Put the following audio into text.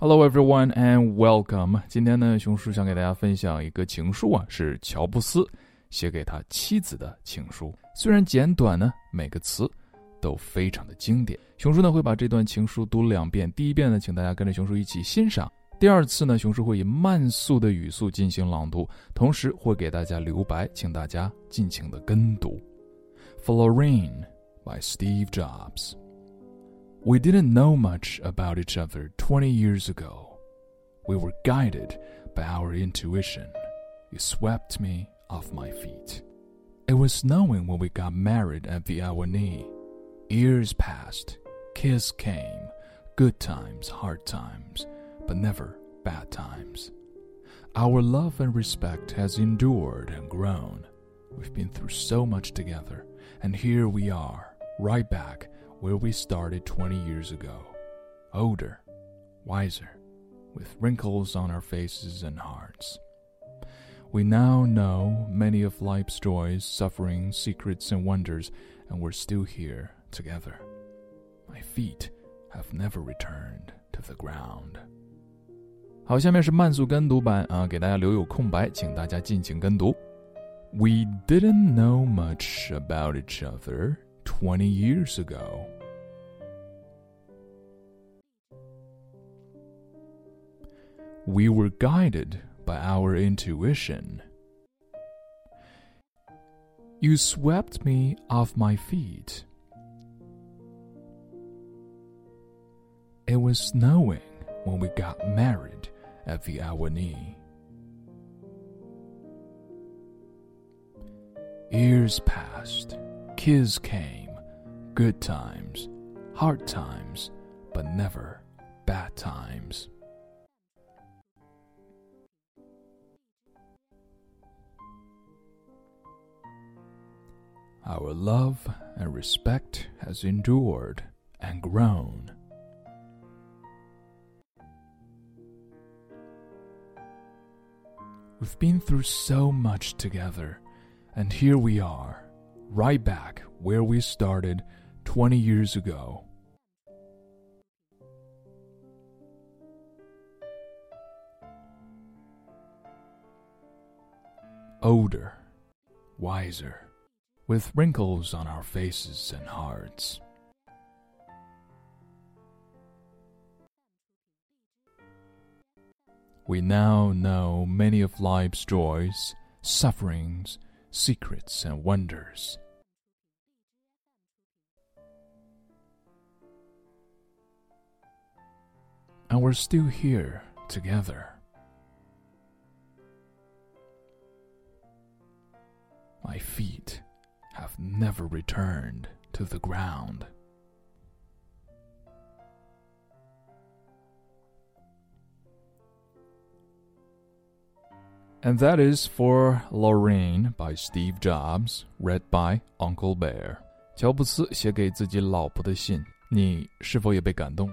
Hello everyone and welcome。今天呢，熊叔想给大家分享一个情书啊，是乔布斯写给他妻子的情书。虽然简短呢，每个词都非常的经典。熊叔呢会把这段情书读两遍，第一遍呢，请大家跟着熊叔一起欣赏；第二次呢，熊叔会以慢速的语速进行朗读，同时会给大家留白，请大家尽情的跟读。Florine by Steve Jobs。We didn't know much about each other 20 years ago. We were guided by our intuition. You swept me off my feet. It was snowing when we got married at the Ahwahnee. Years passed, kiss came, good times, hard times, but never bad times. Our love and respect has endured and grown. We've been through so much together, and here we are, right back where we started 20 years ago. Older, wiser, with wrinkles on our faces and hearts. We now know many of life's joys, sufferings, secrets, and wonders, and we're still here together. My feet have never returned to the ground. 好，下面是慢速跟读版啊，给大家留有空白，请大家尽情跟读。We didn't know much about each other 20 years ago. We were guided by our intuition. You swept me off my feet. It was snowing when we got married at the Ahwahnee. Years passed, kids came, good times, hard times, but never bad times. Our love and respect has endured and grown. We've been through so much together, and here we are, right back where we started 20 years ago. Older, wiser, with wrinkles on our faces and hearts. We now know many of life's joys, sufferings, secrets, and wonders. And we're still here together. My feet never returned to the ground. And that is for Laurene by Steve Jobs, read by Uncle Bear。乔布斯写给自己老婆的信，你是否也被感动？